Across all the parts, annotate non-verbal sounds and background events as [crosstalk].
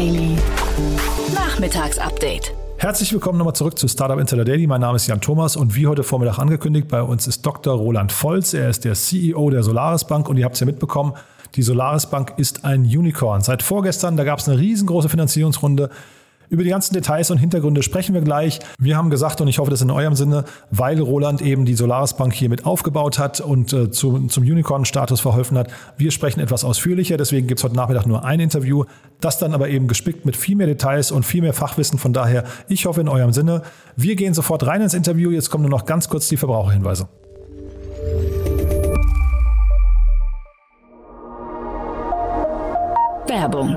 Daily. Nachmittagsupdate. Herzlich willkommen nochmal zurück zu Startup Insider Daily. Mein Name ist Jan Thomas und wie heute Vormittag angekündigt, bei uns ist Dr. Roland Volz. Er ist der CEO der Solaris Bank und ihr habt es ja mitbekommen, die Solaris Bank ist ein Unicorn. Seit vorgestern, da gab es eine riesengroße Finanzierungsrunde über die ganzen Details und Hintergründe sprechen wir gleich. Wir haben gesagt, und ich hoffe, das ist in eurem Sinne, weil Roland eben die Solaris Bank hier mit aufgebaut hat und äh, zu, zum Unicorn-Status verholfen hat. Wir sprechen etwas ausführlicher, deswegen gibt es heute Nachmittag nur ein Interview, das dann aber eben gespickt mit viel mehr Details und viel mehr Fachwissen. Von daher, ich hoffe in eurem Sinne. Wir gehen sofort rein ins Interview. Jetzt kommen nur noch ganz kurz die Verbraucherhinweise. Werbung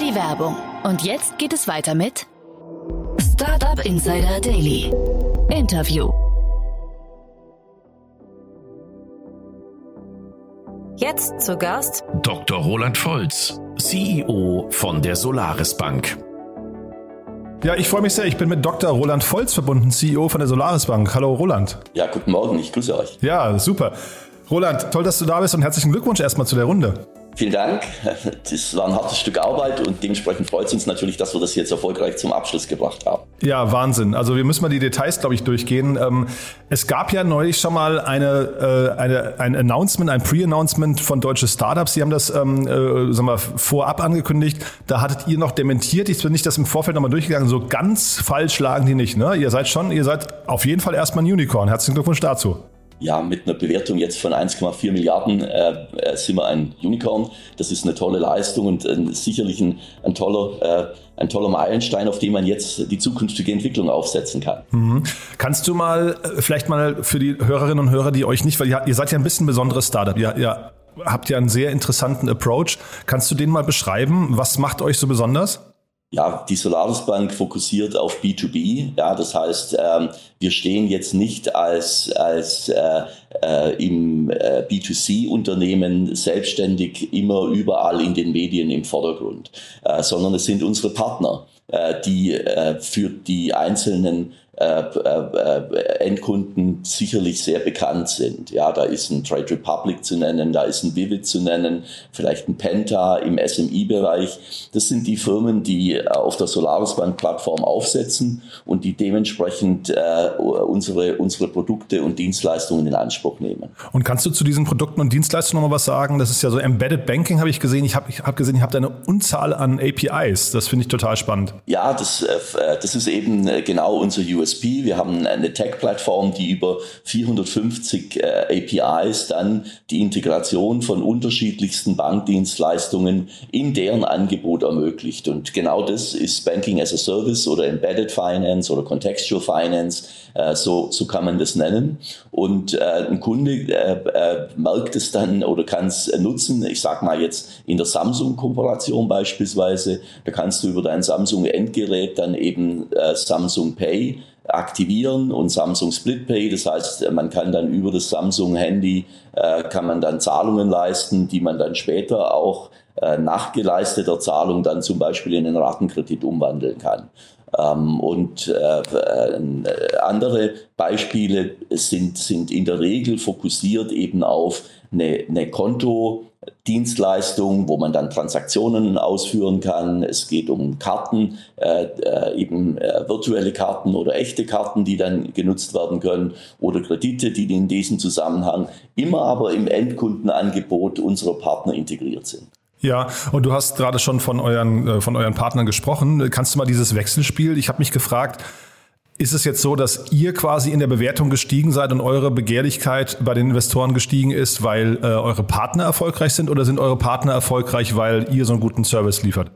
Die Werbung. Und jetzt geht es weiter mit Startup Insider Daily. Interview. Jetzt zu Gast Dr. Roland Volz, CEO von der Solaris Bank. Ja, ich freue mich sehr. Ich bin mit Dr. Roland Volz verbunden, CEO von der Solaris Bank. Hallo Roland. Ja, guten Morgen, ich grüße euch. Ja, super. Roland, toll, dass du da bist und herzlichen Glückwunsch erstmal zu der Runde. Vielen Dank. Das war ein hartes Stück Arbeit und dementsprechend freut es uns natürlich, dass wir das jetzt erfolgreich zum Abschluss gebracht haben. Ja, Wahnsinn. Also wir müssen mal die Details, glaube ich, durchgehen. Ähm, es gab ja neulich schon mal eine, äh, eine, ein Announcement, ein Pre-Announcement von deutsche Startups. Sie haben das ähm, äh, sagen wir, vorab angekündigt. Da hattet ihr noch dementiert. Ich bin nicht das im Vorfeld nochmal durchgegangen. So ganz falsch lagen die nicht. Ne? Ihr seid schon, ihr seid auf jeden Fall erstmal ein Unicorn. Herzlichen Glückwunsch dazu ja, mit einer Bewertung jetzt von 1,4 Milliarden äh, äh, sind wir ein Unicorn. Das ist eine tolle Leistung und äh, sicherlich ein, ein toller, äh, ein toller Meilenstein, auf dem man jetzt die zukünftige Entwicklung aufsetzen kann. Mhm. Kannst du mal äh, vielleicht mal für die Hörerinnen und Hörer, die euch nicht, weil ihr, ihr seid ja ein bisschen besonderes Startup, ihr, ihr habt ja einen sehr interessanten Approach. Kannst du den mal beschreiben? Was macht euch so besonders? Ja, die Solaris Bank fokussiert auf B2B. Ja, das heißt, ähm, wir stehen jetzt nicht als, als äh, äh, im äh, B2C-Unternehmen selbstständig immer überall in den Medien im Vordergrund, äh, sondern es sind unsere Partner, äh, die äh, für die einzelnen Endkunden sicherlich sehr bekannt sind. Ja, da ist ein Trade Republic zu nennen, da ist ein Vivid zu nennen, vielleicht ein Penta im SMI-Bereich. Das sind die Firmen, die auf der Solaris Bank Plattform aufsetzen und die dementsprechend äh, unsere, unsere Produkte und Dienstleistungen in Anspruch nehmen. Und kannst du zu diesen Produkten und Dienstleistungen noch mal was sagen? Das ist ja so Embedded Banking, habe ich gesehen. Ich habe ich hab gesehen, ihr habt eine Unzahl an APIs. Das finde ich total spannend. Ja, das, das ist eben genau unser US USP. Wir haben eine Tech-Plattform, die über 450 äh, APIs dann die Integration von unterschiedlichsten Bankdienstleistungen in deren Angebot ermöglicht. Und genau das ist Banking as a Service oder Embedded Finance oder Contextual Finance. Äh, so, so kann man das nennen. Und äh, ein Kunde äh, äh, merkt es dann oder kann es nutzen. Ich sage mal jetzt in der Samsung-Kooperation beispielsweise. Da kannst du über dein Samsung-Endgerät dann eben äh, Samsung Pay aktivieren und Samsung Split Pay. Das heißt, man kann dann über das Samsung Handy äh, kann man dann Zahlungen leisten, die man dann später auch äh, nach geleisteter Zahlung dann zum Beispiel in einen Ratenkredit umwandeln kann. Ähm, und äh, äh, andere Beispiele sind, sind in der Regel fokussiert eben auf eine, eine Konto, Dienstleistung, wo man dann Transaktionen ausführen kann. Es geht um Karten, äh, äh, eben äh, virtuelle Karten oder echte Karten, die dann genutzt werden können oder Kredite, die in diesem Zusammenhang immer aber im Endkundenangebot unserer Partner integriert sind. Ja, und du hast gerade schon von euren, äh, von euren Partnern gesprochen. Kannst du mal dieses Wechselspiel, ich habe mich gefragt, ist es jetzt so, dass ihr quasi in der Bewertung gestiegen seid und eure Begehrlichkeit bei den Investoren gestiegen ist, weil äh, eure Partner erfolgreich sind oder sind eure Partner erfolgreich, weil ihr so einen guten Service liefert?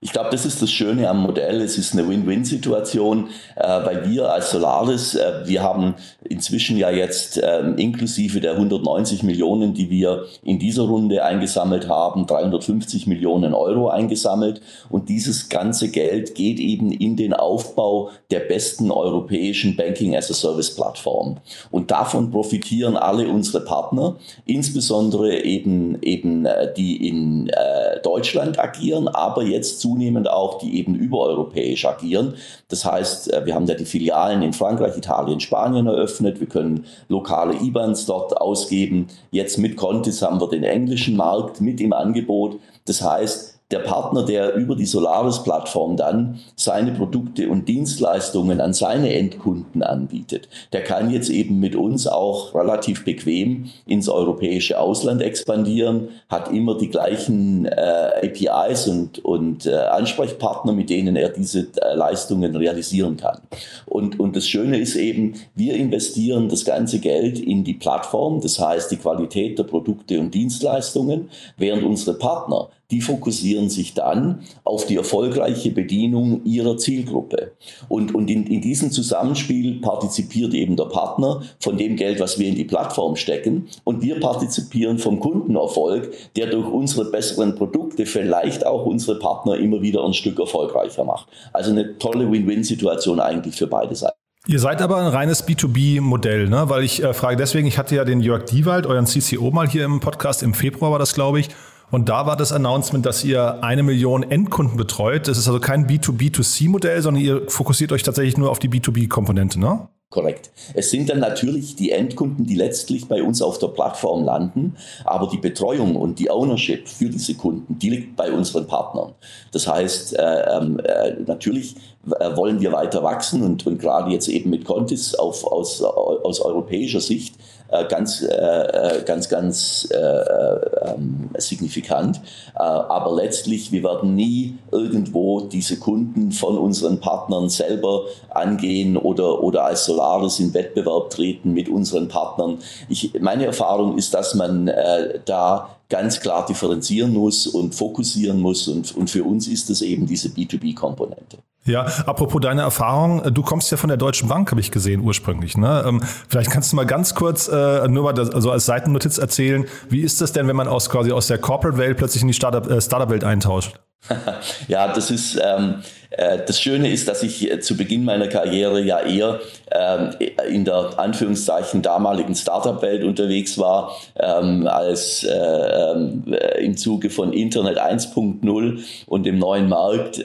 Ich glaube, das ist das Schöne am Modell. Es ist eine Win-Win-Situation, äh, weil wir als Solaris, äh, wir haben inzwischen ja jetzt äh, inklusive der 190 Millionen, die wir in dieser Runde eingesammelt haben, 350 Millionen Euro eingesammelt. Und dieses ganze Geld geht eben in den Aufbau der besten europäischen Banking-as-a-Service-Plattform. Und davon profitieren alle unsere Partner, insbesondere eben, eben äh, die in äh, Deutschland agieren, aber jetzt zunehmend auch, die eben übereuropäisch agieren. Das heißt, äh, wir haben ja die Filialen in Frankreich, Italien, Spanien eröffnet. Wir können lokale IBANs dort ausgeben. Jetzt mit Contis haben wir den englischen Markt mit im Angebot. Das heißt, der Partner, der über die Solaris-Plattform dann seine Produkte und Dienstleistungen an seine Endkunden anbietet, der kann jetzt eben mit uns auch relativ bequem ins europäische Ausland expandieren, hat immer die gleichen äh, APIs und, und äh, Ansprechpartner, mit denen er diese äh, Leistungen realisieren kann. Und, und das Schöne ist eben, wir investieren das ganze Geld in die Plattform, das heißt die Qualität der Produkte und Dienstleistungen, während unsere Partner die fokussieren sich dann auf die erfolgreiche Bedienung ihrer Zielgruppe. Und, und in, in diesem Zusammenspiel partizipiert eben der Partner von dem Geld, was wir in die Plattform stecken. Und wir partizipieren vom Kundenerfolg, der durch unsere besseren Produkte vielleicht auch unsere Partner immer wieder ein Stück erfolgreicher macht. Also eine tolle Win-Win-Situation eigentlich für beide Seiten. Ihr seid aber ein reines B2B-Modell, ne? weil ich äh, frage deswegen, ich hatte ja den Jörg Diewald, euren CCO, mal hier im Podcast, im Februar war das, glaube ich, und da war das Announcement, dass ihr eine Million Endkunden betreut. Das ist also kein B2B2C-Modell, sondern ihr fokussiert euch tatsächlich nur auf die B2B-Komponente, ne? Korrekt. Es sind dann natürlich die Endkunden, die letztlich bei uns auf der Plattform landen, aber die Betreuung und die Ownership für diese Kunden, die liegt bei unseren Partnern. Das heißt, äh, ähm, äh, natürlich äh, wollen wir weiter wachsen und, und gerade jetzt eben mit Contis auf, aus, aus europäischer Sicht äh, ganz, äh, äh, ganz, ganz äh, ähm, signifikant. Äh, aber letztlich, wir werden nie irgendwo diese Kunden von unseren Partnern selber angehen oder, oder als Solaris in Wettbewerb treten mit unseren Partnern. Ich, meine Erfahrung ist, dass man äh, da ganz klar differenzieren muss und fokussieren muss. Und, und für uns ist es eben diese B2B-Komponente. Ja, apropos deine Erfahrung, du kommst ja von der Deutschen Bank, habe ich gesehen ursprünglich. Ne? Ähm, vielleicht kannst du mal ganz kurz äh, nur mal das, also als Seitennotiz erzählen, wie ist das denn, wenn man aus quasi aus der Corporate-Welt plötzlich in die Startup-Welt äh, Startup eintaucht? [laughs] ja, das ist ähm, äh, das Schöne ist, dass ich äh, zu Beginn meiner Karriere ja eher ähm, in der Anführungszeichen damaligen Startup-Welt unterwegs war, ähm, als äh, ähm, im Zuge von Internet 1.0 und dem neuen Markt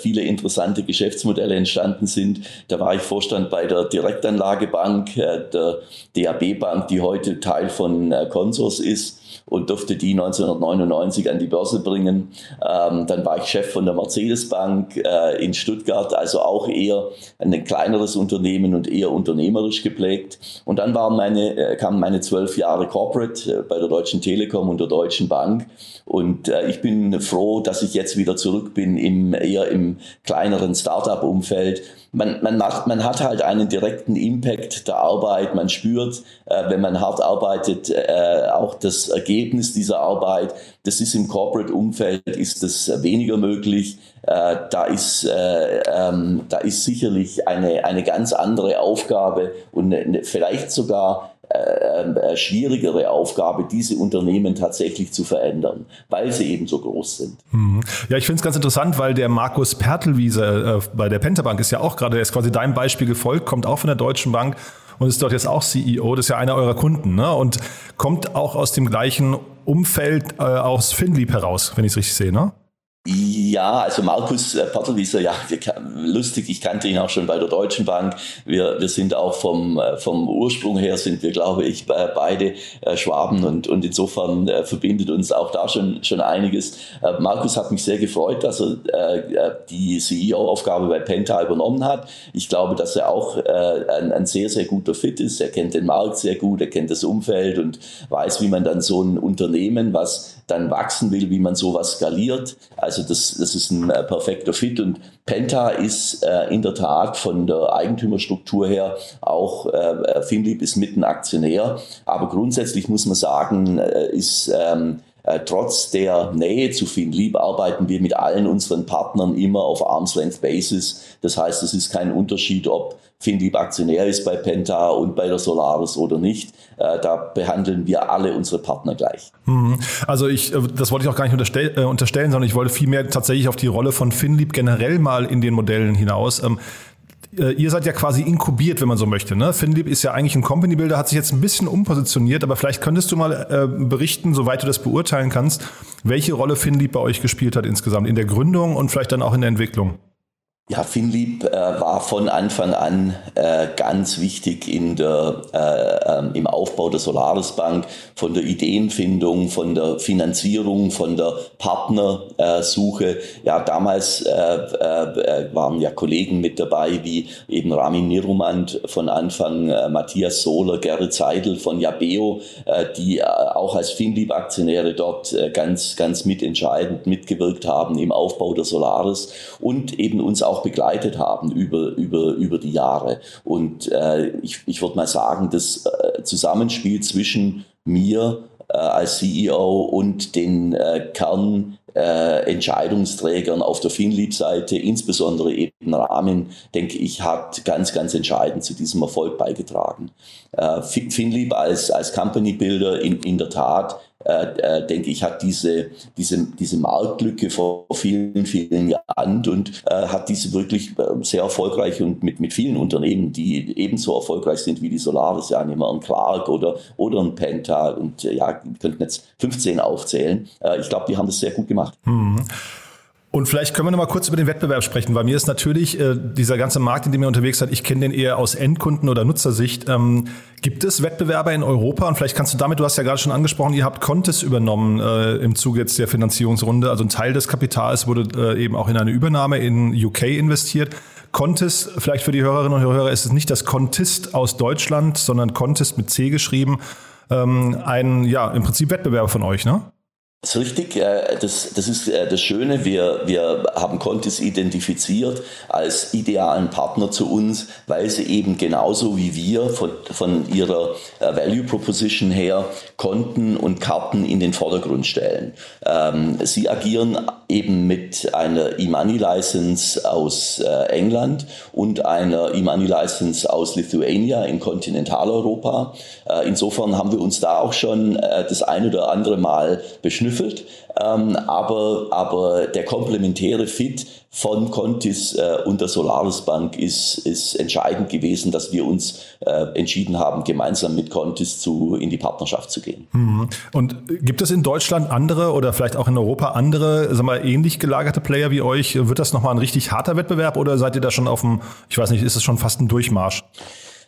viele interessante Geschäftsmodelle entstanden sind. Da war ich Vorstand bei der Direktanlagebank, der DAB Bank, die heute Teil von Consors ist und durfte die 1999 an die Börse bringen. Ähm, dann war ich Chef von der Mercedes-Bank äh, in Stuttgart, also auch eher ein kleineres Unternehmen und eher unternehmerisch geprägt. Und dann waren meine, äh, kamen meine zwölf Jahre Corporate äh, bei der Deutschen Telekom und der Deutschen Bank. Und äh, ich bin froh, dass ich jetzt wieder zurück bin im eher im kleineren Startup-Umfeld man, man, macht, man hat halt einen direkten Impact der Arbeit. Man spürt, äh, wenn man hart arbeitet, äh, auch das Ergebnis dieser Arbeit. Das ist im Corporate-Umfeld ist das weniger möglich. Äh, da ist, äh, ähm, da ist sicherlich eine, eine ganz andere Aufgabe und eine, vielleicht sogar äh, äh, schwierigere Aufgabe, diese Unternehmen tatsächlich zu verändern, weil sie eben so groß sind. Mhm. Ja, ich finde es ganz interessant, weil der Markus Pertelwiese äh, bei der Pentabank ist ja auch gerade, der ist quasi deinem Beispiel gefolgt, kommt auch von der Deutschen Bank und ist dort jetzt auch CEO, das ist ja einer eurer Kunden ne? und kommt auch aus dem gleichen Umfeld äh, aus Finlieb heraus, wenn ich es richtig sehe, ne? Ja, also Markus äh, Patterwieser, ja, [laughs] lustig, ich kannte ihn auch schon bei der Deutschen Bank. Wir, wir sind auch vom, äh, vom Ursprung her, sind wir, glaube ich, beide äh, Schwaben und, und insofern verbindet uns auch da schon, schon einiges. Markus hat mich sehr gefreut, dass er die CEO-Aufgabe bei Penta übernommen hat. Ich glaube, dass er auch ein, ein sehr, sehr guter Fit ist. Er kennt den Markt sehr gut, er kennt das Umfeld und weiß, wie man dann so ein Unternehmen, was dann wachsen will, wie man sowas skaliert. Also das, das ist ein äh, perfekter Fit und Penta ist äh, in der Tat von der Eigentümerstruktur her auch, äh, Finlieb ist Mittenaktionär, aber grundsätzlich muss man sagen, äh, ist ähm, Äh, trotz der Nähe zu FinLeap arbeiten wir mit allen unseren Partnern immer auf Arm's Length Basis. Das heißt, es ist kein Unterschied, ob FinLeap Aktionär ist bei Penta und bei der Solaris oder nicht. Äh, da behandeln wir alle unsere Partner gleich. Mhm. Also ich, äh, das wollte ich auch gar nicht unterstell, äh, unterstellen, sondern ich wollte vielmehr tatsächlich auf die Rolle von FinLeap generell mal in den Modellen hinaus. Ähm, äh, ihr seid ja quasi inkubiert, wenn man so möchte. Ne? Finlieb ist ja eigentlich ein Company Builder, hat sich jetzt ein bisschen umpositioniert, aber vielleicht könntest du mal äh, berichten, soweit du das beurteilen kannst, welche Rolle Finlieb bei euch gespielt hat insgesamt in der Gründung und vielleicht dann auch in der Entwicklung. Ja, Finlieb äh, war von Anfang an äh, ganz wichtig in der, äh, ähm, im Aufbau der Solaris Bank, von der Ideenfindung, von der Finanzierung, von der Partnersuche. ja, damals äh, äh, waren ja Kollegen mit dabei, wie eben Ramin Nirumand von Anfang, äh, Matthias Sohler, Gerrit Seidel von Jabeo, die auch als Finlieb-Aktionäre dort ganz, ganz mitentscheidend mitgewirkt haben im Aufbau der Solaris und eben uns auch begleitet haben über, über, über die Jahre. Und äh, ich, ich würde mal sagen, das äh, Zusammenspiel zwischen mir äh, als CEO und den äh, Kern äh, Entscheidungsträgern auf der Finlieb-Seite, insbesondere eben Rahmen, denke ich, hat ganz, ganz entscheidend zu diesem Erfolg beigetragen. Äh, Finlieb als, als Company Builder in, in der Tat äh, äh, denke ich, hat diese, diese, diese Marktlücke vor vielen, vielen Jahren und äh, hat diese wirklich äh, sehr erfolgreich und mit, mit vielen Unternehmen, die ebenso erfolgreich sind wie die Solaris, ja, nehmen wir einen Clark oder, oder ein Penta und äh, ja, wir könnten jetzt 15 aufzählen. Äh, ich glaube, die haben das sehr gut gemacht. Mhm. Und vielleicht können wir noch mal kurz über den Wettbewerb sprechen, weil mir ist natürlich äh, dieser ganze Markt, in dem ihr unterwegs seid, ich kenne den eher aus Endkunden- oder Nutzersicht. Ähm, gibt es Wettbewerber in Europa? Und vielleicht kannst du damit, du hast ja gerade schon angesprochen, ihr habt Contis übernommen äh, im Zuge jetzt der Finanzierungsrunde. Also ein Teil des Kapitals wurde äh, eben auch in eine Übernahme in UK investiert. Contis, vielleicht für die Hörerinnen und Hörer, ist es nicht das Contist aus Deutschland, sondern Contist mit C geschrieben. Ähm, ein, ja, im Prinzip Wettbewerber von euch, ne? Das ist richtig, das, das ist äh, das Schöne. Wir, wir haben Contis identifiziert als idealen Partner zu uns, weil sie eben genauso wie wir von, von ihrer äh, Value Proposition her Konten und Karten in den Vordergrund stellen. Ähm, sie agieren eben mit einer E-Money License aus äh, England und einer E-Money License aus Lithuania in Kontinentaleuropa. insofern haben wir uns da auch schon das ein oder andere Mal beschnüffelt geschnüffelt, ähm, aber, aber der komplementäre Fit von Contis äh, und der Solaris Bank ist, ist entscheidend gewesen, dass wir uns äh, entschieden haben, gemeinsam mit Contis zu, in die Partnerschaft zu gehen. Mhm. Und gibt es in Deutschland andere oder vielleicht auch in Europa andere, sagen wir, ähnlich gelagerte Player wie euch? Wird das nochmal ein richtig harter Wettbewerb oder seid ihr da schon auf dem, ich weiß nicht, ist es schon fast ein Durchmarsch?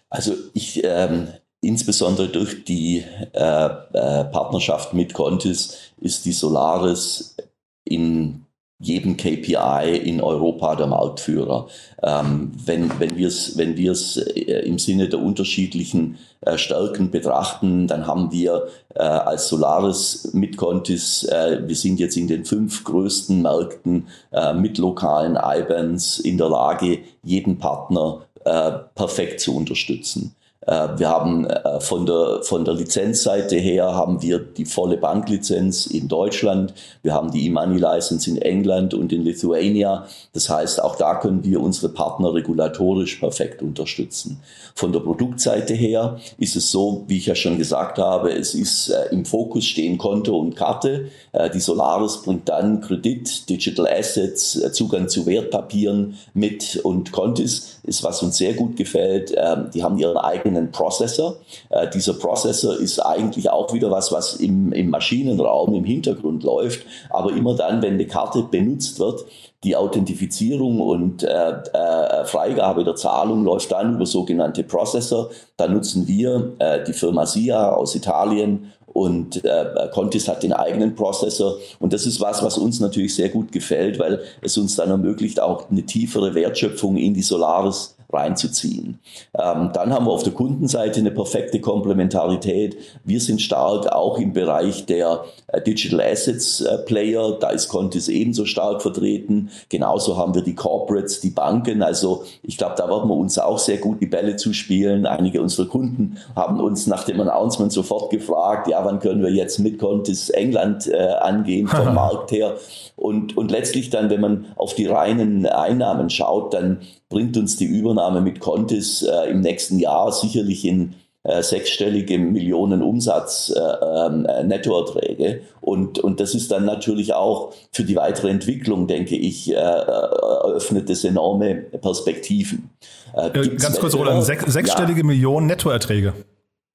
Also ich, ähm, insbesondere durch die äh, äh, Partnerschaft mit Contis ist die Solaris in jedem KPI in Europa der Marktführer. Ähm, wenn wenn wir es wenn wir's, äh, im Sinne der unterschiedlichen äh, Stärken betrachten, dann haben wir äh, als Solaris mit Contis, äh, wir sind jetzt in den fünf größten Märkten äh, mit lokalen IBANs in der Lage, jeden Partner äh, perfekt zu unterstützen. Äh, wir haben äh, von der, von der Lizenzseite her haben wir die volle Banklizenz in Deutschland. Wir haben die E-Money-License in England und in Lithuania. Das heißt, auch da können wir unsere Partner regulatorisch perfekt unterstützen. Von der Produktseite her ist es so, wie ich ja schon gesagt habe, es ist äh, im Fokus stehen Konto und Karte. Die Solaris bringt dann Kredit, Digital Assets, Zugang zu Wertpapieren mit und Contis ist, was uns sehr gut gefällt. Ähm, die haben ihren eigenen Prozessor. Äh, dieser Prozessor ist eigentlich auch wieder was, was im, im Maschinenraum im Hintergrund läuft. Aber immer dann, wenn eine Karte benutzt wird, die Authentifizierung und äh, äh, Freigabe der Zahlung läuft dann über sogenannte Prozessor. Da nutzen wir äh, die Firma SIA aus Italien und äh, Contis hat den eigenen Prozessor. Und das ist was, was uns natürlich sehr gut gefällt, weil es uns dann ermöglicht, auch eine tiefere Wertschöpfung in die Solaris reinzuziehen. Ähm, dann haben wir auf der Kundenseite eine perfekte Komplementarität. Wir sind stark auch im Bereich der äh, Digital Assets äh, Player. Da ist Contis ebenso stark vertreten. Genauso haben wir die Corporates, die Banken. Also ich glaube, da werden wir uns auch sehr gut die Bälle zuspielen. Einige unserer Kunden haben uns nach dem Announcement sofort gefragt, ja, wann können wir jetzt mit Contis England äh, angehen vom [laughs] Markt her? Und, und letztlich dann, wenn man auf die reinen Einnahmen schaut, dann bringt uns die Übernahme mit Contis äh, im nächsten Jahr sicherlich in äh, sechsstellige Millionen Umsatz äh, ähm, äh, Nettoerträge. Und, und das ist dann natürlich auch für die weitere Entwicklung, denke ich, äh, eröffnet es enorme Perspektiven. Äh, ganz kurz, Roland, sech, sechsstellige ja. Millionen Nettoerträge.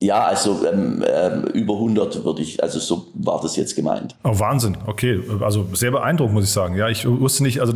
Ja, also ähm, ähm, über 100 würde ich, also so war das jetzt gemeint. Oh, Wahnsinn, okay. Also sehr beeindruckend, muss ich sagen. Ja, ich wusste nicht, also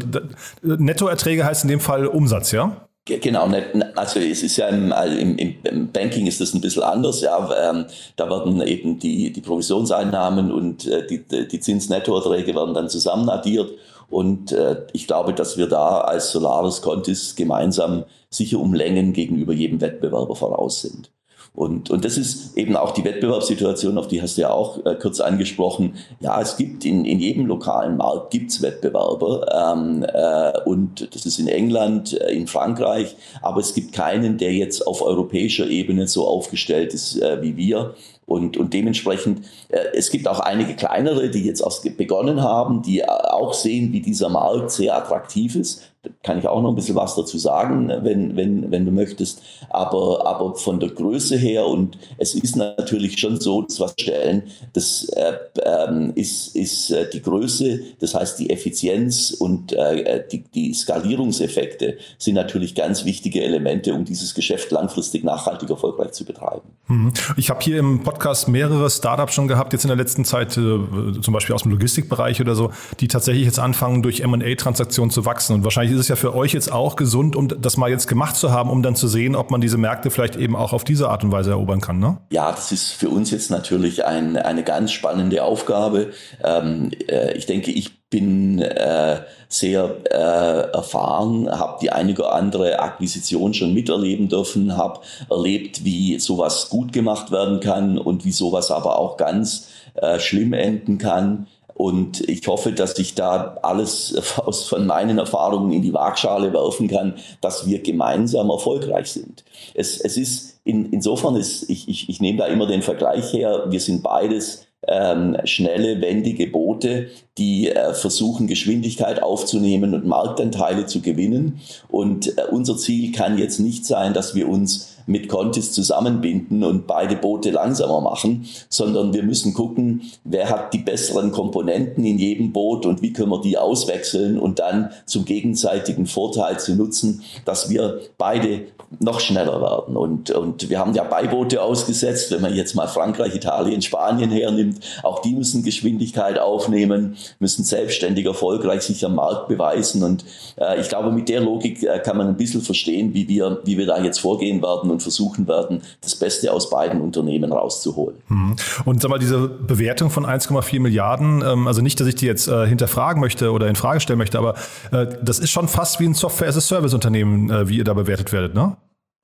Nettoerträge heißt in dem Fall Umsatz, ja? Genau, also es ist ja im, also im, im, Banking ist das ein bisschen anders. Ja, ähm, da werden eben die, die Provisionseinnahmen und äh, die, die Zinsnettoerträge werden dann zusammen addiert. Und äh, ich glaube, dass wir da als Solaris Contis gemeinsam sicher um Längen gegenüber jedem Wettbewerber voraus sind. Und, und das ist eben auch die Wettbewerbssituation, auf die hast du ja auch äh, kurz angesprochen. Ja, es gibt in, in jedem lokalen Markt gibt's Wettbewerber ähm, äh, und das ist in England, äh, in Frankreich, aber es gibt keinen, der jetzt auf europäischer Ebene so aufgestellt ist äh, wie wir. Und, und dementsprechend, äh, es gibt auch einige kleinere, die jetzt erst begonnen haben, die äh, auch sehen, wie dieser Markt sehr attraktiv ist. Kann ich auch noch ein bisschen was dazu sagen, wenn, wenn, wenn du möchtest. Aber, aber von der Größe her, und es ist natürlich schon so, dass was stellen, das äh, äh, ist, ist äh, die Größe, das heißt die Effizienz und äh, die, die Skalierungseffekte sind natürlich ganz wichtige Elemente, um dieses Geschäft langfristig nachhaltig erfolgreich zu betreiben. Mhm. Ich habe hier im Podcast mehrere Startups schon gehabt, jetzt in der letzten Zeit, äh, zum Beispiel aus dem Logistikbereich oder so, die tatsächlich jetzt anfangen, durch M&A-Transaktionen zu wachsen. Und wahrscheinlich ist es ja für euch jetzt auch gesund, um das mal jetzt gemacht zu haben, um dann zu sehen, ob man diese Märkte vielleicht eben auch auf diese Art und Weise erobern kann. Ne? Ja, das ist für uns jetzt natürlich ein, eine ganz spannende Aufgabe. Ähm, äh, ich denke, ich bin äh, sehr äh, erfahren, habe die eine oder andere Akquisition schon miterleben dürfen, habe erlebt, wie sowas gut gemacht werden kann und wie sowas aber auch ganz äh, schlimm enden kann. Und ich hoffe, dass ich da alles [laughs] aus, von meinen Erfahrungen in die Waagschale werfen kann, dass wir gemeinsam erfolgreich sind. Es, es ist in, insofern ist, ich, ich, ich nehme da immer den Vergleich her, wir sind beides ähm, schnelle, wendige Boote, die äh, versuchen, Geschwindigkeit aufzunehmen und Marktanteile zu gewinnen. Und äh, unser Ziel kann jetzt nicht sein, dass wir uns mit Contis zusammenbinden und beide Boote langsamer machen, sondern wir müssen gucken, wer hat die besseren Komponenten in jedem Boot und wie können wir die auswechseln und dann zum gegenseitigen Vorteil zu nutzen, dass wir beide noch schneller werden. Und, und wir haben ja Beiboote ausgesetzt, wenn man jetzt mal Frankreich, Italien, Spanien hernimmt, auch die müssen Geschwindigkeit aufnehmen, müssen selbstständig erfolgreich sich am Markt beweisen. Und äh, ich glaube, mit der Logik äh, kann man ein bisschen verstehen, wie wir, wie wir da jetzt vorgehen werden und versuchen werden, das Beste aus beiden Unternehmen rauszuholen. Mhm. Und sag mal, diese Bewertung von 1,4 Milliarden, ähm, also nicht, dass ich die jetzt äh, hinterfragen möchte oder in Frage stellen möchte, aber äh, das ist schon fast wie ein Software-as-a-Service-Unternehmen, äh, wie ihr da bewertet werdet, ne?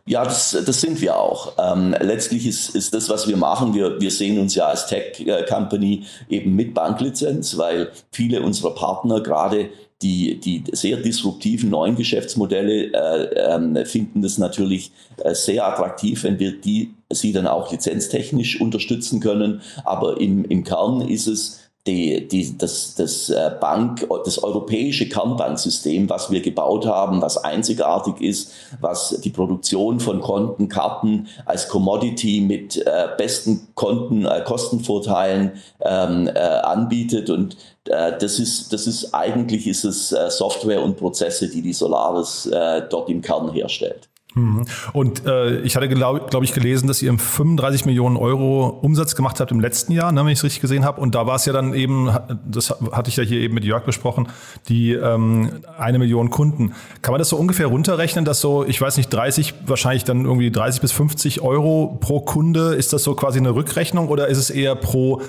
Ja, das, das sind wir auch. Ähm, letztlich ist, ist das, was wir machen, wir, wir sehen uns ja als Tech-Company eben mit Banklizenz, weil viele unserer Partner gerade die, die sehr disruptiven neuen Geschäftsmodelle äh, äh, finden das natürlich äh, sehr attraktiv, wenn wir die, sie dann auch lizenztechnisch unterstützen können. Aber im, im Kern ist es die, die, das, das äh, Bank, das europäische Kernbanksystem, was wir gebaut haben, was einzigartig ist, was die Produktion von Konten, Karten als Commodity mit äh, besten Konten, äh, Kostenvorteilen ähm, äh, anbietet und äh, das ist, das ist eigentlich ist es äh, Software und Prozesse, die die Solaris dort im Kern herstellt. Mhm. Und äh, ich hatte, glaube glaub ich, gelesen, dass ihr 35 Millionen Euro Umsatz gemacht habt im letzten Jahr, ne, wenn ich es richtig gesehen habe. Und da war es ja dann eben, das hatte ich ja hier eben mit Jörg besprochen, die ähm, eine Million Kunden. Kann man das so ungefähr runterrechnen, dass so, ich weiß nicht, 30, wahrscheinlich dann irgendwie 30 bis 50 Euro pro Kunde, ist das so quasi eine Rückrechnung oder ist es eher pro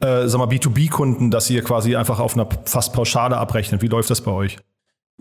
äh, sag mal, B2B-Kunden, dass ihr quasi einfach auf einer fast Pauschale abrechnet? Wie läuft das bei euch?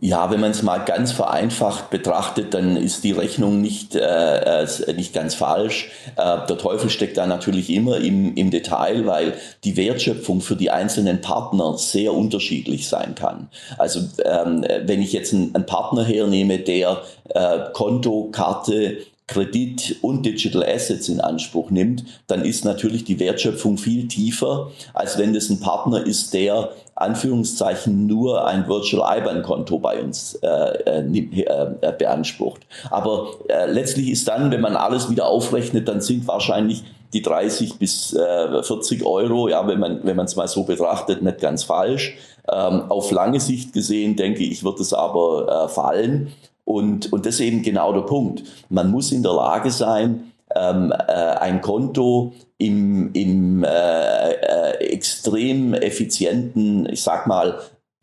Ja, wenn man es mal ganz vereinfacht betrachtet, dann ist die Rechnung nicht, äh, äh, nicht ganz falsch. Äh, der Teufel steckt da natürlich immer im, im Detail, weil die Wertschöpfung für die einzelnen Partner sehr unterschiedlich sein kann. Also ähm, wenn ich jetzt einen, einen Partner hernehme, der äh, Konto, Karte, Kredit und Digital Assets in Anspruch nimmt, dann ist natürlich die Wertschöpfung viel tiefer, als wenn das ein Partner ist, der Anführungszeichen nur ein Virtual IBAN-Konto bei uns äh, äh, äh, beansprucht. Aber äh, letztlich ist dann, wenn man alles wieder aufrechnet, dann sind wahrscheinlich die 30 bis 40 äh, Euro, ja, wenn man wenn man es mal so betrachtet, nicht ganz falsch. Ähm, auf lange Sicht gesehen denke ich, wird es aber äh, fallen. Und, und das ist eben genau der Punkt. Man muss in der Lage sein, ähm, äh, ein Konto im, im äh, äh, extrem effizienten, ich sag mal,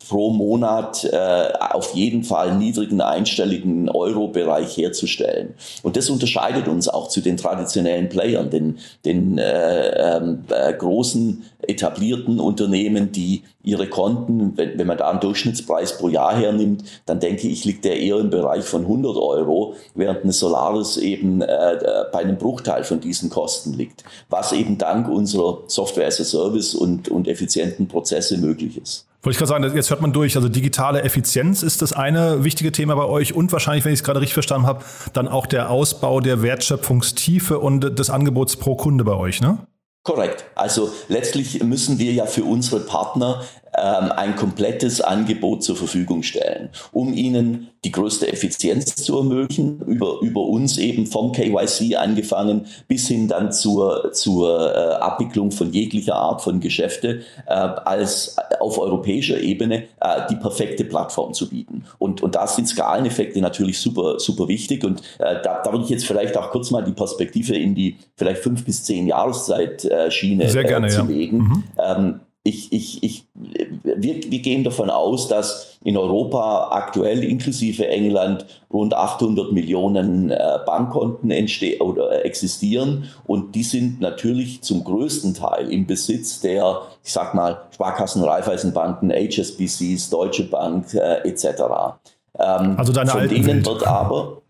pro Monat äh, auf jeden Fall niedrigen einstelligen Euro-Bereich herzustellen. Und das unterscheidet uns auch zu den traditionellen Playern, den, den äh, ähm, äh, großen etablierten Unternehmen, die ihre Konten, wenn, wenn man da einen Durchschnittspreis pro Jahr hernimmt, dann denke ich, liegt der eher im Bereich von 100 Euro, während eine Solaris eben äh, bei einem Bruchteil von diesen Kosten liegt, was eben dank unserer Software as a Service und, und effizienten Prozesse möglich ist. Wollte ich gerade sagen, jetzt hört man durch. Also digitale Effizienz ist das eine wichtige Thema bei euch und wahrscheinlich, wenn ich es gerade richtig verstanden habe, dann auch der Ausbau der Wertschöpfungstiefe und des Angebots pro Kunde bei euch, ne? Korrekt. Also letztlich müssen wir ja für unsere Partner ein komplettes Angebot zur Verfügung stellen, um ihnen die größte Effizienz zu ermöglichen, über, über uns eben vom KYC angefangen bis hin dann zur, zur äh, Abwicklung von jeglicher Art von Geschäfte, äh, als auf europäischer Ebene äh, die perfekte Plattform zu bieten. Und, und da sind Skaleneffekte natürlich super, super wichtig. Und äh, da, da würde ich jetzt vielleicht auch kurz mal die Perspektive in die vielleicht fünf bis zehn Jahreszeit äh, Schiene Sehr gerne, zu ja. legen. Mhm. Ähm, ich, ich, ich, wir, wir gehen davon aus, dass in Europa aktuell inklusive England rund 800 Millionen äh, Bankkonten entstehen oder existieren und die sind natürlich zum größten Teil im Besitz der, ich sag mal, Sparkassen, Raiffeisenbanken, HSBCs, Deutsche Bank äh, etc. Ähm, also deine von denen Welt. wird aber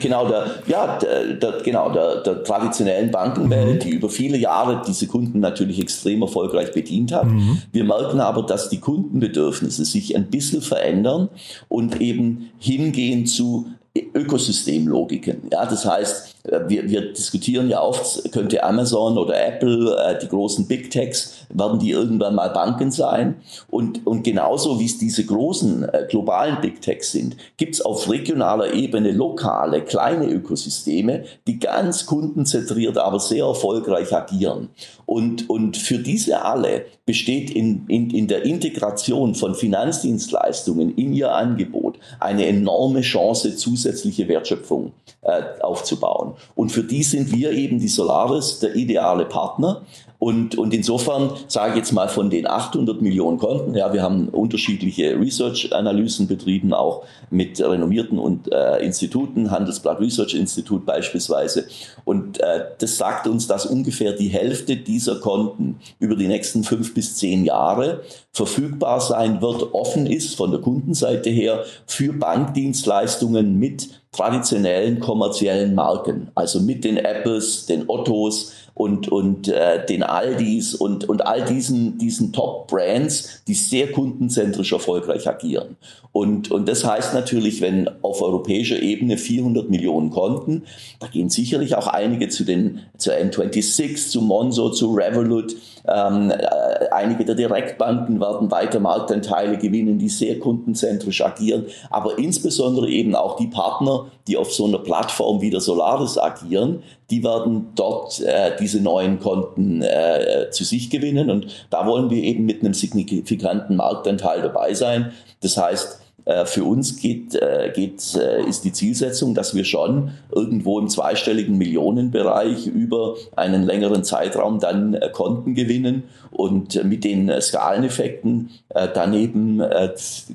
Genau, der, ja, der, der, genau, der, der traditionellen Bankenwelt, mhm. die über viele Jahre diese Kunden natürlich extrem erfolgreich bedient hat. Mhm. Wir merken aber, dass die Kundenbedürfnisse sich ein bisschen verändern und eben hingehen zu Ökosystemlogiken. Ja, das heißt, wir, wir diskutieren ja oft, könnte Amazon oder Apple, äh, die großen Big Techs, werden die irgendwann mal Banken sein? Und, und genauso wie es diese großen äh, globalen Big Techs sind, gibt es auf regionaler Ebene lokale, kleine Ökosysteme, die ganz kundenzentriert, aber sehr erfolgreich agieren. Und, und für diese alle besteht in, in, in der Integration von Finanzdienstleistungen in ihr Angebot eine enorme Chance, zusätzliche Wertschöpfung äh, aufzubauen. Und für die sind wir eben die Solaris der ideale Partner. Und, und insofern sage ich jetzt mal von den 800 Millionen Konten, ja, wir haben unterschiedliche Research-Analysen betrieben, auch mit renommierten und, äh, Instituten, Handelsblatt Research Institut beispielsweise. Und äh, das sagt uns, dass ungefähr die Hälfte dieser Konten über die nächsten fünf bis zehn Jahre verfügbar sein wird, offen ist von der Kundenseite her für Bankdienstleistungen mit traditionellen kommerziellen Marken, also mit den Apples, den Ottos, und, und äh, den Aldis und, und all diesen, diesen Top-Brands, die sehr kundenzentrisch erfolgreich agieren. Und, und das heißt natürlich, wenn auf europäischer Ebene 400 Millionen Konten, da gehen sicherlich auch einige zu den zu N26, zu Monzo, zu Revolut. Ähm, äh, einige der Direktbanken werden weiter Marktanteile gewinnen, die sehr kundenzentrisch agieren, aber insbesondere eben auch die Partner, die auf so einer Plattform wie der Solaris agieren, die werden dort äh, diese neuen Konten äh, zu sich gewinnen und da wollen wir eben mit einem signifikanten Marktanteil dabei sein. Das heißt, für uns geht, äh, geht, äh, ist die Zielsetzung, dass wir schon irgendwo im zweistelligen Millionenbereich über einen längeren Zeitraum dann Konten gewinnen und mit den Skaleneffekten dann eben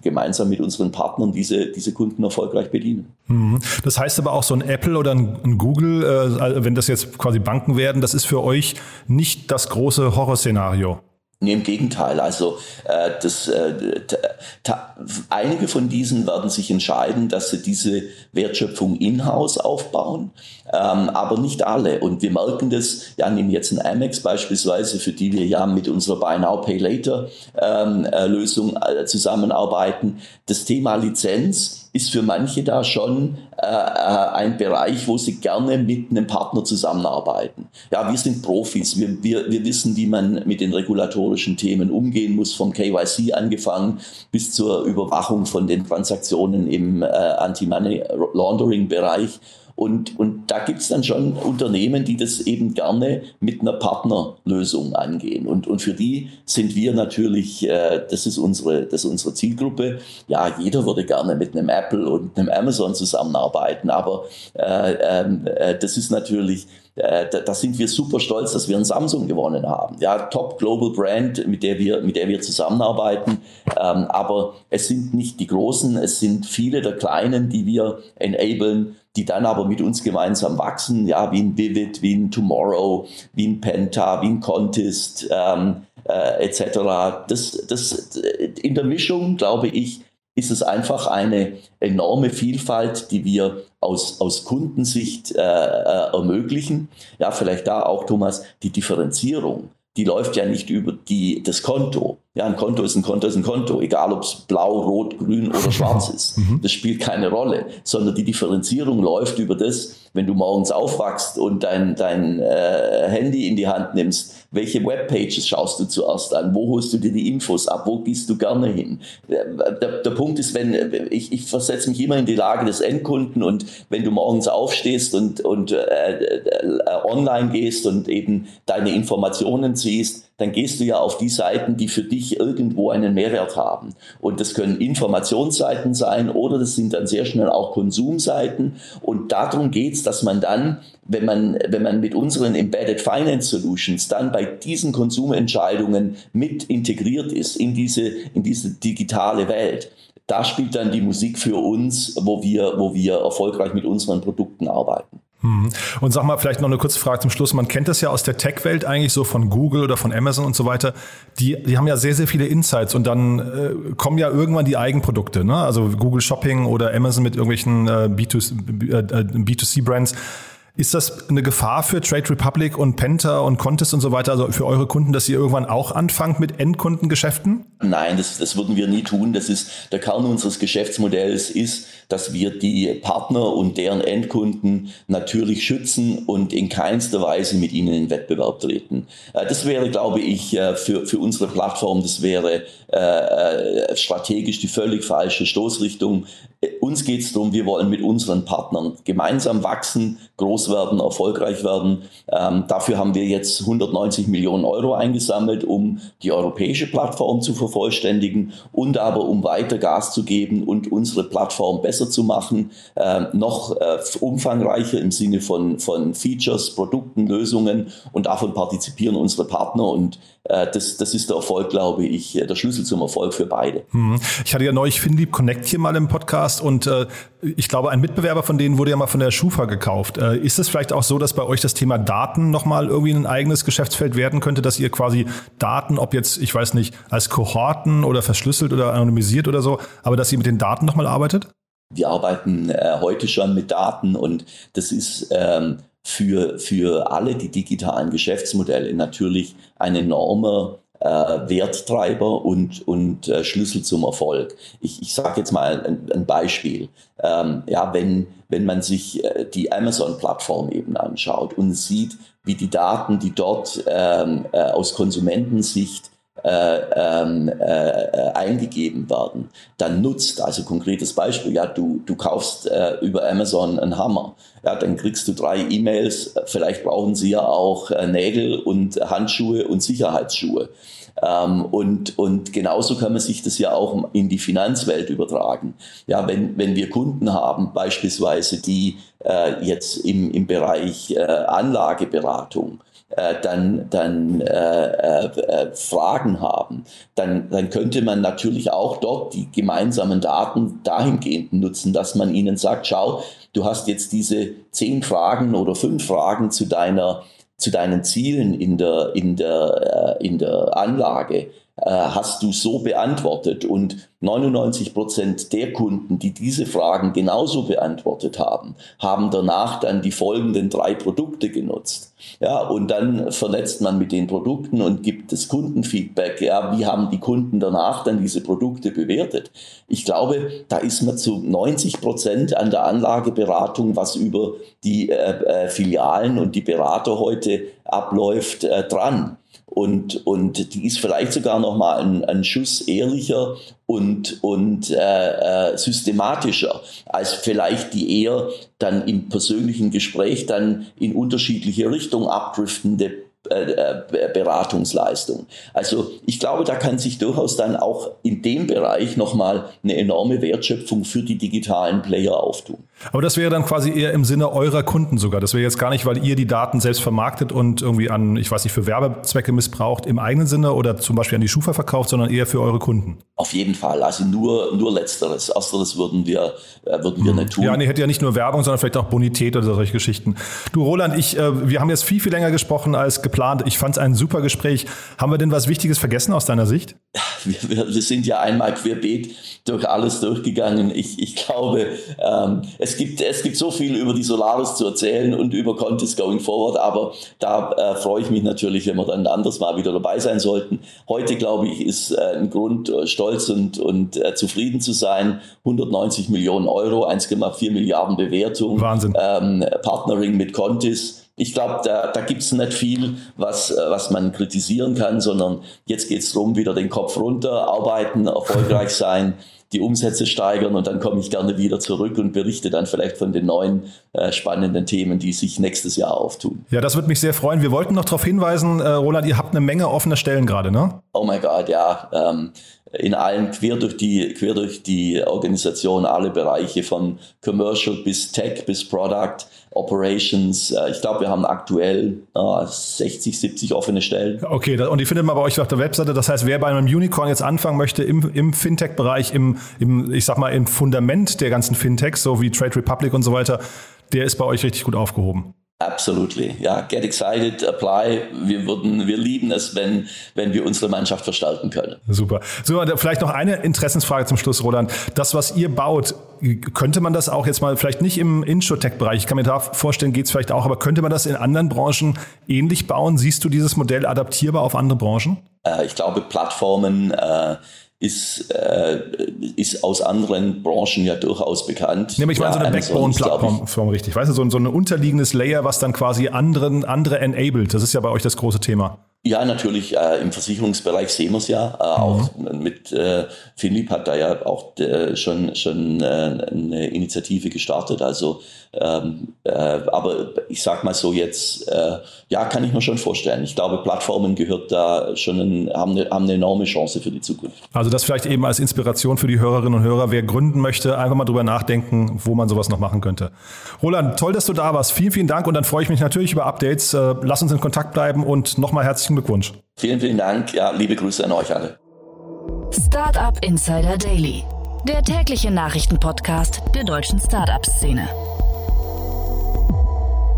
gemeinsam mit unseren Partnern diese, diese Kunden erfolgreich bedienen. Mhm. Das heißt aber auch so ein Apple oder ein Google, wenn das jetzt quasi Banken werden, das ist für euch nicht das große Horrorszenario. Nee, im Gegenteil. Also äh, das, äh, einige von diesen werden sich entscheiden, dass sie diese Wertschöpfung in-house aufbauen, ähm, aber nicht alle. Und wir merken das, ja, nehmen jetzt ein Amex beispielsweise, für die wir ja mit unserer Buy Now Pay Later ähm, äh, Lösung äh, zusammenarbeiten. Das Thema Lizenz ist für manche da schon äh, äh, ein Bereich, wo sie gerne mit einem Partner zusammenarbeiten. Ja, wir sind Profis, wir, wir, wir wissen, wie man mit den regulatorischen Themen umgehen muss, vom KYC angefangen bis zur Überwachung von den Transaktionen im äh, Anti-Money Laundering-Bereich. Und, und da gibt es dann schon Unternehmen, die das eben gerne mit einer Partnerlösung angehen. Und, und für die sind wir natürlich, äh, das, ist unsere, das ist unsere Zielgruppe. Ja, jeder würde gerne mit einem Apple und einem Amazon zusammenarbeiten, aber äh, ähm, äh, das ist natürlich äh, da, da, sind wir super stolz, dass wir einen Samsung gewonnen haben. Ja, Top Global Brand, mit der wir, mit der wir zusammenarbeiten. Ähm, aber es sind nicht die Großen, es sind viele der Kleinen, die wir enablen, die dann aber mit uns gemeinsam wachsen, ja, wie ein Vivid, wie ein Tomorrow, wie ein Penta, wie ein Contest, ähm, äh, etc. Das, das, in der Mischung, glaube ich, ist es einfach eine enorme Vielfalt, die wir aus, aus Kundensicht äh, äh, ermöglichen. Ja, vielleicht da auch, Thomas, die Differenzierung die läuft ja nicht über die, das Konto. Ja, ein Konto ist ein Konto ist ein Konto, egal ob es blau, rot, grün oder schwarz ist. Mhm. Das spielt keine Rolle, sondern die Differenzierung läuft über das, wenn du morgens aufwachst und dein, dein äh, Handy in die Hand nimmst, welche Webpages schaust du zuerst an? Wo holst du dir die Infos ab? Wo gehst du gerne hin? Der, der Punkt ist, wenn ich, ich versetze mich immer in die Lage des Endkunden und wenn du morgens aufstehst und, und äh, äh, online gehst und eben deine Informationen ziehst, dann gehst du ja auf die Seiten, die für dich irgendwo einen Mehrwert haben. Und das können Informationsseiten sein oder das sind dann sehr schnell auch Konsumseiten. Und darum geht's, dass man dann, wenn man, wenn man mit unseren Embedded Finance Solutions dann bei diesen Konsumentscheidungen mit integriert ist in diese, in diese digitale Welt, da spielt dann die Musik für uns, wo wir, wo wir erfolgreich mit unseren Produkten arbeiten. Hm. Und sag mal, vielleicht noch eine kurze Frage zum Schluss. Man kennt das ja aus der Tech-Welt eigentlich so von Google oder von Amazon und so weiter. Die, die haben ja sehr, sehr viele Insights und dann äh, kommen ja irgendwann die Eigenprodukte. Ne? Also Google Shopping oder Amazon mit irgendwelchen äh, B2, äh, B2C-Brands. Ist das eine Gefahr für Trade Republic und Penta und Contest und so weiter, also für eure Kunden, dass ihr irgendwann auch anfangt mit Endkundengeschäften? Nein, das, das würden wir nie tun. Das ist der Kern unseres Geschäftsmodells ist, dass wir die Partner und deren Endkunden natürlich schützen und in keinster Weise mit ihnen in Wettbewerb treten. Äh, das wäre, glaube ich, äh, für, für unsere Plattform, das wäre äh, strategisch die völlig falsche Stoßrichtung. Uns geht es darum, wir wollen mit unseren Partnern gemeinsam wachsen, groß werden, erfolgreich werden. Ähm, dafür haben wir jetzt 190 Millionen Euro eingesammelt, um die europäische Plattform zu vervollständigen und aber um weiter Gas zu geben und unsere Plattform besser zu machen, äh, noch äh, umfangreicher im Sinne von, von Features, Produkten, Lösungen und davon partizipieren unsere Partner und das, das ist der Erfolg, glaube ich, der Schlüssel zum Erfolg für beide. Hm. Ich hatte ja neulich FinLeap Connect hier mal im Podcast und äh, ich glaube, ein Mitbewerber von denen wurde ja mal von der Schufa gekauft. Äh, ist es vielleicht auch so, dass bei euch das Thema Daten nochmal irgendwie ein eigenes Geschäftsfeld werden könnte, dass ihr quasi Daten, ob jetzt, ich weiß nicht, als Kohorten oder verschlüsselt oder anonymisiert oder so, aber dass ihr mit den Daten nochmal arbeitet? Wir arbeiten äh, heute schon mit Daten und das ist ähm, für, für alle die digitalen Geschäftsmodelle natürlich ein enormer äh, Werttreiber und, und äh, Schlüssel zum Erfolg. Ich, ich sage jetzt mal ein, ein Beispiel. Ähm, ja, wenn, wenn man sich äh, die Amazon-Plattform eben anschaut und sieht, wie die Daten, die dort ähm, äh, aus Konsumentensicht eingegeben werden, dann nutzt, also konkretes Beispiel, ja, du, du kaufst äh, über Amazon einen Hammer, ja, dann kriegst du drei E-Mails, vielleicht brauchen sie ja auch äh, Nägel und Handschuhe und Sicherheitsschuhe. Ähm, und, und genauso kann man sich das ja auch in die Finanzwelt übertragen. Ja, wenn, wenn wir Kunden haben, beispielsweise, die äh, jetzt im, im Bereich äh, Anlageberatung äh, dann, dann äh, äh, Fragen haben, dann, dann könnte man natürlich auch dort die gemeinsamen Daten dahingehend nutzen, dass man ihnen sagt, schau, du hast jetzt diese zehn Fragen oder fünf Fragen zu deiner zu deinen Zielen in der, in der, äh, in der Anlage. äh, hast du so beantwortet und 99 Prozent der Kunden, die diese Fragen genauso beantwortet haben, haben danach dann die folgenden drei Produkte genutzt. Ja, und dann vernetzt man mit den Produkten und gibt das Kundenfeedback. Ja, wie haben die Kunden danach dann diese Produkte bewertet? Ich glaube, da ist man zu 90 Prozent an der Anlageberatung, was über die äh, äh, Filialen und die Berater heute abläuft, äh, dran. Und, und die ist vielleicht sogar noch mal ein, ein Schuss ehrlicher und, und äh, äh, systematischer als vielleicht die eher dann im persönlichen Gespräch dann in unterschiedliche Richtungen abdriftende Beratungsleistung. Also ich glaube, da kann sich durchaus dann auch in dem Bereich nochmal eine enorme Wertschöpfung für die digitalen Player auftun. Aber das wäre dann quasi eher im Sinne eurer Kunden sogar. Das wäre jetzt gar nicht, weil ihr die Daten selbst vermarktet und irgendwie an, ich weiß nicht, für Werbezwecke missbraucht im eigenen Sinne oder zum Beispiel an die Schufa verkauft, sondern eher für eure Kunden. Auf jeden Fall. Also nur, nur Letzteres. Ersteres würden wir, äh, würden wir hm. nicht tun. Ja, nee, hätte ja nicht nur Werbung, sondern vielleicht auch Bonität oder solche Geschichten. Du, Roland, ich, äh, wir haben jetzt viel, viel länger gesprochen als geplant. Ich fand es ein super Gespräch. Haben wir denn was Wichtiges vergessen aus deiner Sicht? Wir, wir, sind ja einmal querbeet durch alles durchgegangen. Ich, ich glaube, ähm, es, gibt, es gibt so viel über die Solaris zu erzählen und über Contest going forward, aber da äh, freue ich mich natürlich, wenn wir dann anders mal wieder dabei sein sollten. Heute, glaube ich, ist äh, ein Grund, äh, stolz und, und äh, zufrieden zu sein. 190 Millionen Euro, 1,4 Milliarden Bewertung. Wahnsinn. Ähm, Partnering mit Contis. Ich glaube, da, da gibt es nicht viel, was, äh, was man kritisieren kann, sondern jetzt geht es darum, wieder den Kopf runter, arbeiten, erfolgreich [laughs] sein, die Umsätze steigern und dann komme ich gerne wieder zurück und berichte dann vielleicht von den neuen äh, spannenden Themen, die sich nächstes Jahr auftun. Ja, das würde mich sehr freuen. Wir wollten noch darauf hinweisen, äh, Roland, ihr habt eine Menge offener Stellen gerade, ne? Oh mein Gott, ja. Ähm, in allen quer durch die quer durch die Organisation alle Bereiche von Commercial bis Tech bis Product Operations. Äh, ich glaube, wir haben aktuell äh, 60, 70 offene Stellen. Okay, und die findet man bei euch auf der Webseite. Das heißt, wer bei einem Unicorn jetzt anfangen möchte im, im Fintech-Bereich, im, im, ich sag mal, im Fundament der ganzen Fintechs, so wie Trade Republic und so weiter, der ist bei euch richtig gut aufgehoben. Absolutely. Ja, get excited, apply. Wir würden, wir lieben es, wenn, wenn wir unsere Mannschaft verstärken können. Super. So, vielleicht noch eine Interessensfrage zum Schluss, Roland. Das, was ihr baut, könnte man das auch jetzt mal vielleicht nicht im Insurtech-Bereich, ich kann mir da vorstellen, geht es vielleicht auch, aber könnte man das in anderen Branchen ähnlich bauen? Siehst du dieses Modell adaptierbar auf andere Branchen? Äh, ich glaube, Plattformen, äh, ist, äh, ist aus anderen Branchen ja durchaus bekannt. Nämlich ja, so eine Backbone-Plattform, richtig. Weißt du, so, so ein unterliegendes Layer, was dann quasi anderen, andere enabled. Das ist ja bei euch das große Thema. Ja, natürlich äh, im Versicherungsbereich sehen wir es ja. Äh, mhm. Auch mit äh, Philipp hat da ja auch äh, schon, schon äh, eine Initiative gestartet. Also, ähm, äh, aber ich sag mal so jetzt, äh, ja, kann ich mir schon vorstellen. Ich glaube, Plattformen gehört da schon, ein, haben, eine, haben eine enorme Chance für die Zukunft. Also das vielleicht eben als Inspiration für die Hörerinnen und Hörer. Wer gründen möchte, einfach mal drüber nachdenken, wo man sowas noch machen könnte. Roland, toll, dass du da warst. Vielen, vielen Dank und dann freue ich mich natürlich über Updates. Äh, lass uns in Kontakt bleiben und nochmal herzlichen herzlichen Glückwunsch. Vielen, vielen Dank. Ja, liebe Grüße an euch alle. Startup Insider Daily, der tägliche Nachrichtenpodcast der deutschen Startup-Szene.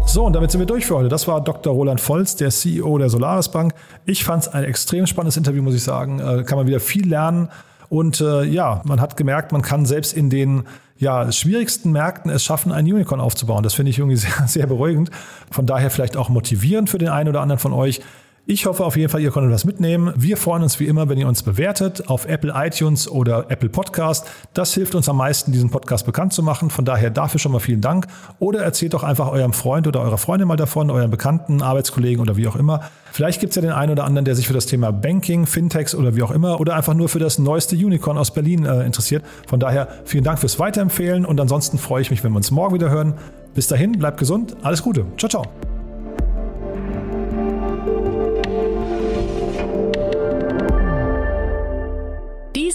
So, und damit sind wir durch für heute. Das war Dr. Roland Volz, der CEO der Solaris Bank. Ich fand es ein extrem spannendes Interview, muss ich sagen. Äh, kann man wieder viel lernen. Und äh, ja, man hat gemerkt, man kann selbst in den ja, schwierigsten Märkten es schaffen, ein Unicorn aufzubauen. Das finde ich irgendwie [laughs] sehr, sehr beruhigend. Von daher vielleicht auch motivierend für den einen oder anderen von euch. Ich hoffe auf jeden Fall, ihr konntet was mitnehmen. Wir freuen uns wie immer, wenn ihr uns bewertet auf Apple iTunes oder Apple Podcast. Das hilft uns am meisten, diesen Podcast bekannt zu machen. Von daher dafür schon mal vielen Dank. Oder erzählt doch einfach eurem Freund oder eurer Freundin mal davon, euren Bekannten, Arbeitskollegen oder wie auch immer. Vielleicht gibt es ja den einen oder anderen, der sich für das Thema Banking, Fintechs oder wie auch immer oder einfach nur für das neueste Unicorn aus Berlin äh, interessiert. Von daher vielen Dank fürs Weiterempfehlen und ansonsten freue ich mich, wenn wir uns morgen wieder hören. Bis dahin, bleibt gesund, alles Gute. Ciao, ciao.